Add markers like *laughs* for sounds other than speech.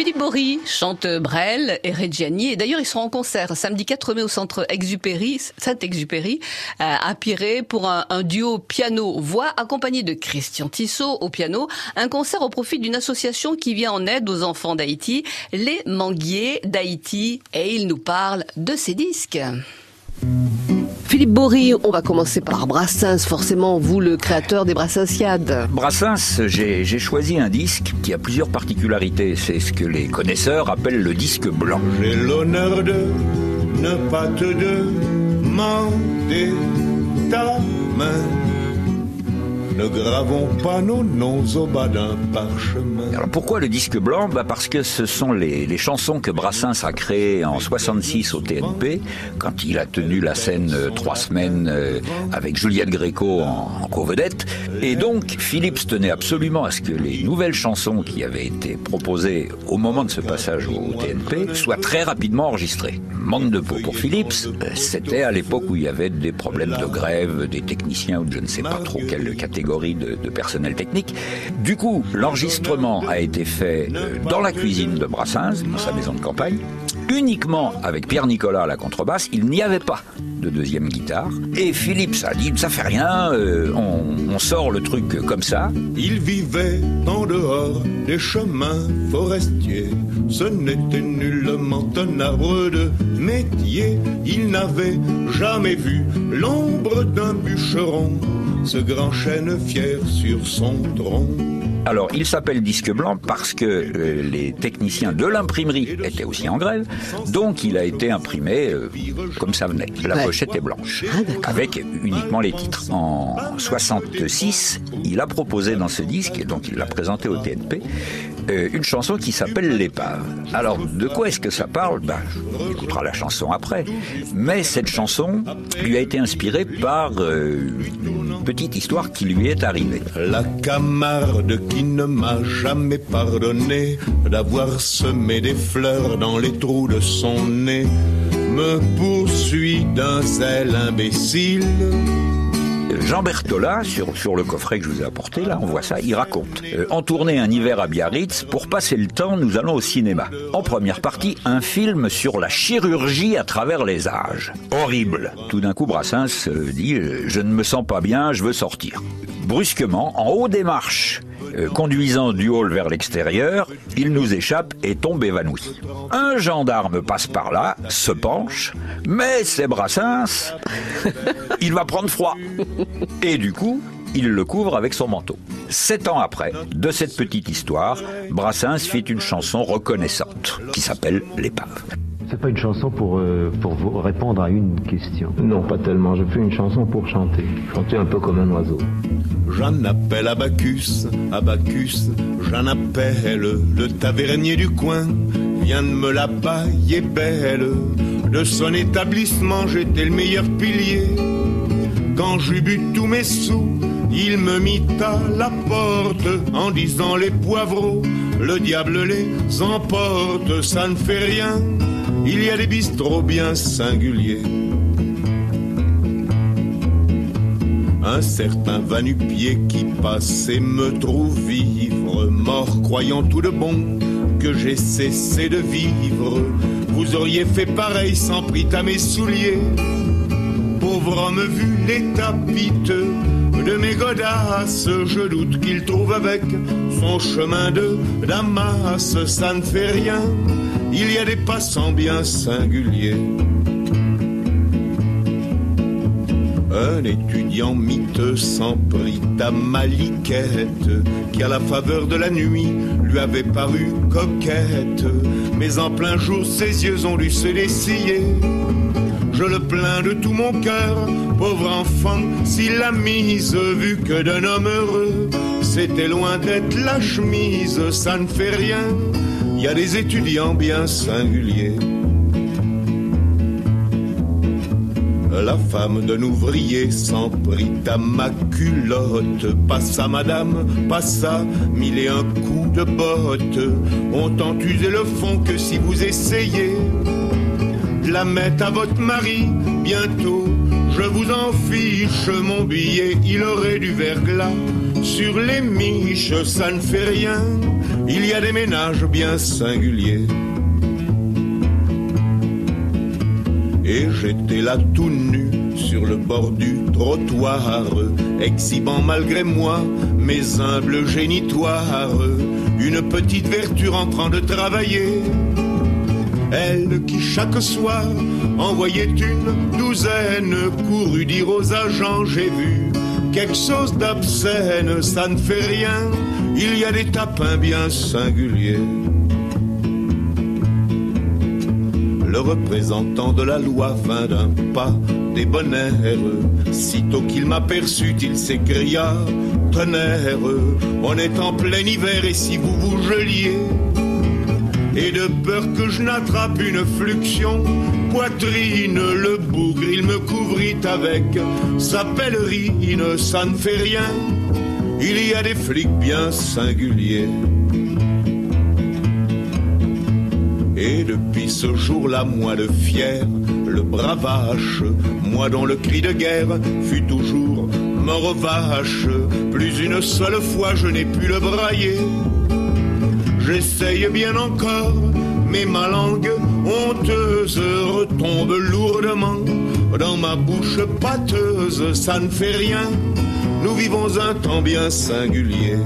Philippe Bory chante Brel et Reggiani. Et d'ailleurs, ils seront en concert samedi 4 mai au centre Exupéry, Saint-Exupéry, à Piré pour un, duo piano-voix accompagné de Christian Tissot au piano. Un concert au profit d'une association qui vient en aide aux enfants d'Haïti, les Manguiers d'Haïti. Et il nous parle de ses disques. Philippe Bory, on va commencer par Brassens, forcément, vous le créateur des Brassensiades. Brassens, j'ai choisi un disque qui a plusieurs particularités. C'est ce que les connaisseurs appellent le disque blanc. J'ai l'honneur de ne pas te demander ne gravons pas nos noms au bas d'un parchemin. Alors pourquoi le disque blanc bah Parce que ce sont les, les, chansons que Brassens a créées en 66 au TNP, quand il a tenu la scène euh, trois semaines euh, avec Juliette Gréco en, en co-vedette. Et donc Philips tenait absolument à ce que les nouvelles chansons qui avaient été proposées au moment de ce passage au TNP soient très rapidement enregistrées. Manque de peau pour Philips, euh, c'était à l'époque où il y avait des problèmes de grève des techniciens ou je ne sais pas trop quelle catégorie de, personnel technique. Du coup, l'enregistrement a été fait euh, dans la cuisine de Brassens, dans sa maison de campagne, uniquement avec Pierre Nicolas à la contrebasse. Il n'y avait pas de deuxième guitare. Et Philippe, ça dit, ça fait rien, euh, on, sort le truc comme ça. Il vivait en dehors des chemins forestiers. Ce n'était nullement un arbre de métier. Il n'avait jamais vu l'ombre d'un bûcheron ce grand chêne fier sur son tronc. Alors, il s'appelle disque blanc parce que euh, les techniciens de l'imprimerie étaient aussi en grève, donc il a été imprimé euh, comme ça venait. La pochette est blanche, ah, avec uniquement les titres. En 66, il a proposé dans ce disque, et donc il l'a présenté au TNP, une chanson qui s'appelle L'épave. Alors, de quoi est-ce que ça parle? Ben, On écoutera la chanson après. Mais cette chanson lui a été inspirée par une petite histoire qui lui est arrivée. La camarde qui ne m'a jamais pardonné d'avoir semé des fleurs dans les trous de son nez me poursuit d'un zèle imbécile. Jean Berthola, sur, le coffret que je vous ai apporté, là, on voit ça, il raconte. Euh, en tournée un hiver à Biarritz, pour passer le temps, nous allons au cinéma. En première partie, un film sur la chirurgie à travers les âges. Horrible. Tout d'un coup, Brassens euh, dit euh, Je ne me sens pas bien, je veux sortir. Brusquement, en haut des marches, conduisant du hall vers l'extérieur, il nous échappe et tombe évanoui. Un gendarme passe par là, se penche, mais c'est Brassens, *laughs* il va prendre froid. Et du coup, il le couvre avec son manteau. Sept ans après, de cette petite histoire, Brassens fit une chanson reconnaissante qui s'appelle L'épave. C'est pas une chanson pour, euh, pour vous répondre à une question. Non, pas tellement. Je fais une chanson pour chanter. Chanter un peu comme un oiseau. J'en appelle Abacus, Abacus, j'en appelle le tavernier du coin. Vient de me la bailler belle. De son établissement, j'étais le meilleur pilier. Quand j'eus bu tous mes sous, il me mit à la porte en disant les poivreaux, le diable les emporte, ça ne fait rien il y a des bistrots bien singuliers. Un certain vanupier qui passait me trouve vivre, mort croyant tout de bon que j'ai cessé de vivre. Vous auriez fait pareil sans prix à mes souliers. Pauvre homme vu l'état piteux de mes godasses, je doute qu'il trouve avec son chemin de Damas, ça ne fait rien il y a des passants bien singuliers. Un étudiant miteux s'en prit à Maliquette, qui à la faveur de la nuit lui avait paru coquette. Mais en plein jour, ses yeux ont dû se dessiller. Je le plains de tout mon cœur, pauvre enfant, s'il l'a mise, vu que d'un homme heureux, c'était loin d'être la chemise, ça ne fait rien il y a des étudiants bien singuliers. La femme d'un ouvrier s'en prit à ma culotte, passa madame, passa mille et un coups de botte. On tente user le fond que si vous essayez de la mettre à votre mari bientôt. Je vous en fiche mon billet, il aurait du verglas sur les miches, ça ne fait rien il y a des ménages bien singuliers. Et j'étais là tout nu sur le bord du trottoir, exhibant malgré moi mes humbles génitoires, une petite vertu en train de travailler. Elle qui chaque soir envoyait une douzaine, courut dire aux agents, j'ai vu quelque chose d'obscène, ça ne fait rien, il y a des tapins bien singuliers. Le représentant de la loi vint d'un pas débonnaire. Sitôt qu'il m'aperçut, il s'écria Tonnerre, on est en plein hiver et si vous vous geliez et de peur que je n'attrape une fluxion, poitrine, le bougre, il me couvrit avec sa pèlerine, ça ne fait rien, il y a des flics bien singuliers. Et depuis ce jour-là, moi le fier, le bravache, moi dont le cri de guerre fut toujours mort vache, plus une seule fois je n'ai pu le brailler. J'essaye bien encore, mais ma langue honteuse retombe lourdement dans ma bouche pâteuse, ça ne fait rien, nous vivons un temps bien singulier.